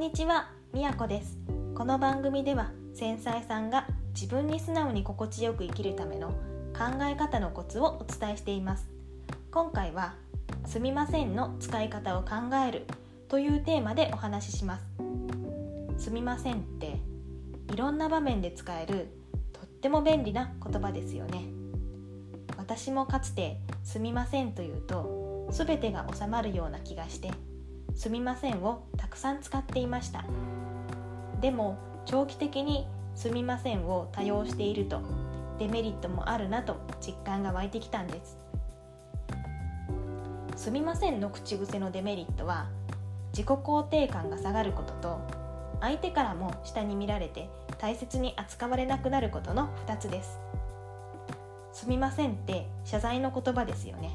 んにちは、みやこです。この番組では繊細さんが自分に素直に心地よく生きるための考え方のコツをお伝えしています。今回はすみませんの使い方を考えるというテーマでお話しします。すみませんっていろんな場面で使えるとっても便利な言葉ですよね。私もかつてすみませんというと全てが収まるような気がしてすみませんをたくさん使っていました。でも長期的にすみませんを多用しているとデメリットもあるなと実感が湧いてきたんですすみませんの口癖のデメリットは自己肯定感が下がることと相手からも下に見られて大切に扱われなくなることの2つですすみませんって謝罪の言葉ですよね。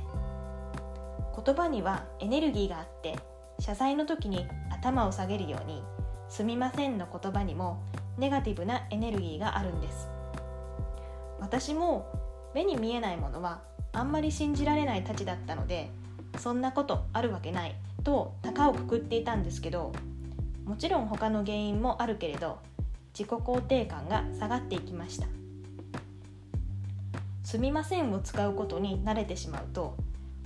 言葉にはエネルギーがあって謝罪の時に頭を下げるように「すみません」の言葉にもネガティブなエネルギーがあるんです。私も目に見えないものはあんまり信じられないたちだったのでそんなことあるわけないと高をくくっていたんですけどもちろん他の原因もあるけれど自己肯定感が下がっていきました「すみません」を使うことに慣れてしまうと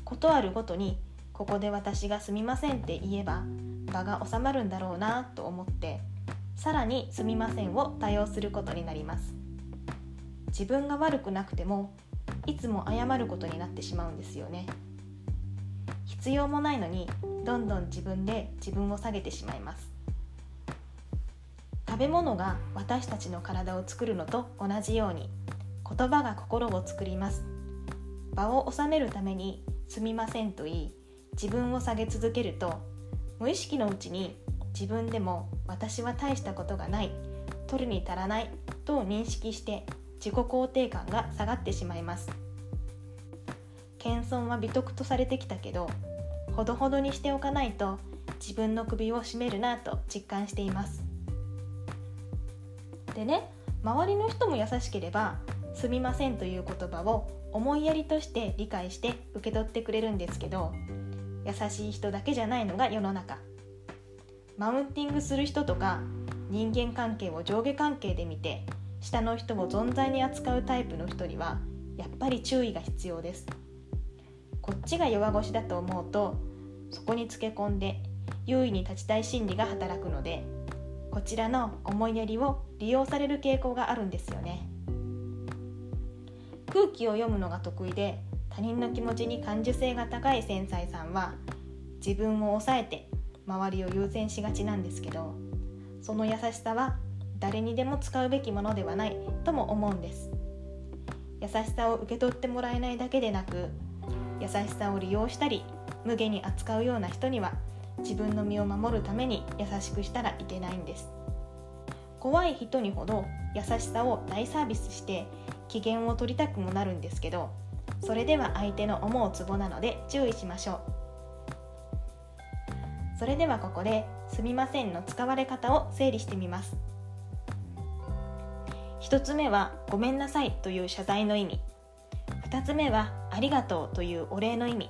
事あるごとにここで私がすみませんって言えば場が収まるんだろうなと思ってさらにすみませんを多用することになります。自分が悪くなくてもいつも謝ることになってしまうんですよね。必要もないのにどんどん自分で自分を下げてしまいます。食べ物が私たちの体を作るのと同じように言葉が心を作ります。場を収めるためにすみませんと言い自分を下げ続けると無意識のうちに自分でも私は大したことがない取るに足らないと認識して自己肯定感が下がってしまいます。謙遜は美徳とされてきたけどほどほどにしておかないと自分の首を絞めるなと実感しています。でね周りの人も優しければ「すみません」という言葉を思いやりとして理解して受け取ってくれるんですけど優しい人だけじゃないのが世の中。マウンティングする人とか人間関係を上下関係で見て下の人を存在に扱うタイプの人にはやっぱり注意が必要です。こっちが弱腰だと思うとそこにつけ込んで優位に立ちたい心理が働くのでこちらの思いやりを利用される傾向があるんですよね。空気を読むのが得意で他人の気持ちに感受性が高い繊細さんは自分を抑えて周りを優先しがちなんですけどその優しさは誰にでも使うべきものではないとも思うんです。優しさを受け取ってもらえないだけでなく優しさを利用したり無下に扱うような人には自分の身を守るために優しくしたらいけないんです。怖い人にほど優しさを大サービスして機嫌を取りたくもなるんですけどそれでは相手の思うツボなので注意しましょう。それではここで「すみません」の使われ方を整理してみます。1つ目は「ごめんなさい」という謝罪の意味。2つ目は「ありがとう」というお礼の意味。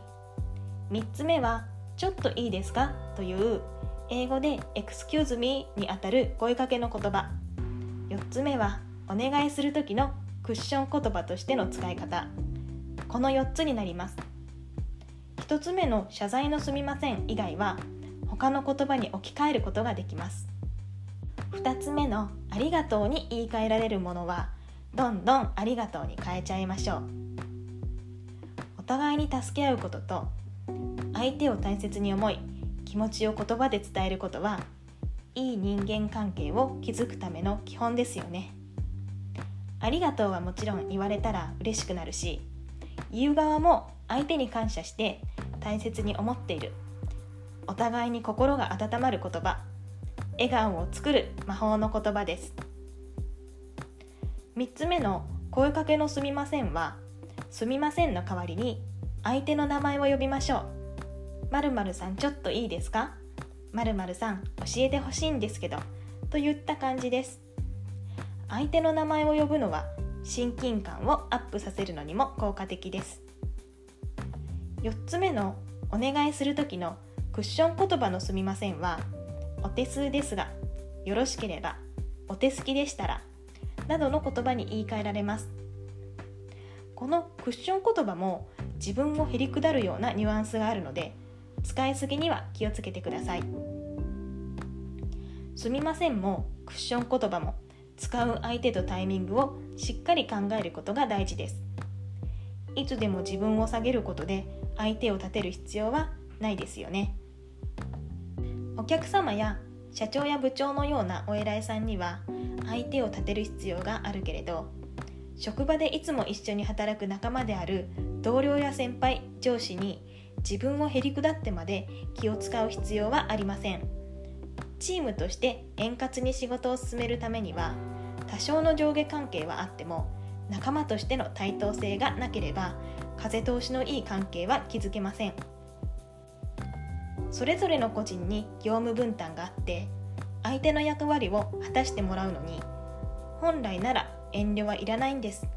3つ目は「ちょっといいですか?」という英語で「excuse me」にあたる声かけの言葉。4つ目はお願いする時のクッション言葉としての使い方。この4つになります。1つ目の謝罪のすみません以外は他の言葉に置き換えることができます。2つ目のありがとうに言い換えられるものはどんどんありがとうに変えちゃいましょう。お互いに助け合うことと相手を大切に思い気持ちを言葉で伝えることはいい人間関係を築くための基本ですよね。ありがとうはもちろん言われたら嬉しくなるし言う側も相手に感謝して大切に思っている。お互いに心が温まる言葉。笑顔を作る魔法の言葉です。3つ目の声かけのすみませんはすみませんの代わりに相手の名前を呼びましょう。まるまるさんちょっといいですか？まるさん教えてほしいんですけどといった感じです。相手の名前を呼ぶのは親近感をアップさせるのにも効果的です。4つ目のお願いする時のクッション言葉のすみませんはお手数ですがよろしければお手すきでしたらなどの言葉に言い換えられます。このクッション言葉も自分をへりくだるようなニュアンスがあるので使いすぎには気をつけてください。すみませんもクッション言葉も使う相手とタイミングをしっかり考えることが大事です。いつでも自分を下げることで相手を立てる必要はないですよね。お客様や社長や部長のようなお偉いさんには相手を立てる必要があるけれど職場でいつも一緒に働く仲間である同僚や先輩上司に自分をへりくだってまで気を使う必要はありません。チームとして円滑に仕事を進めるためには多少の上下関係はあっても仲間としての対等性がなければ風通しのいい関係は築けません。それぞれの個人に業務分担があって相手の役割を果たしてもらうのに本来なら遠慮はいらないんです。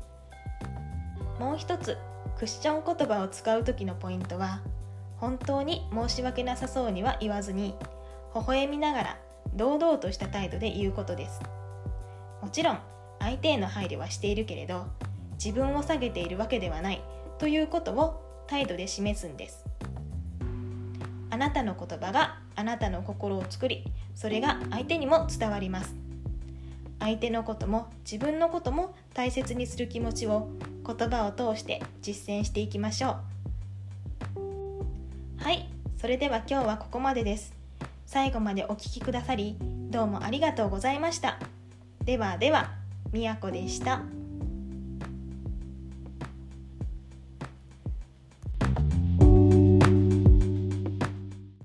もう一つクッション言葉を使う時のポイントは本当に申し訳なさそうには言わずに微笑みながら堂々とした態度で言うことです。もちろん相手への配慮はしているけれど自分を下げているわけではないということを態度で示すんです。あなたの言葉があなたの心を作りそれが相手にも伝わります。相手のことも自分のことも大切にする気持ちを言葉を通して実践していきましょう。はいそれでは今日はここまでです。最後までお聴きくださりどうもありがとうございました。ではではみやこでした。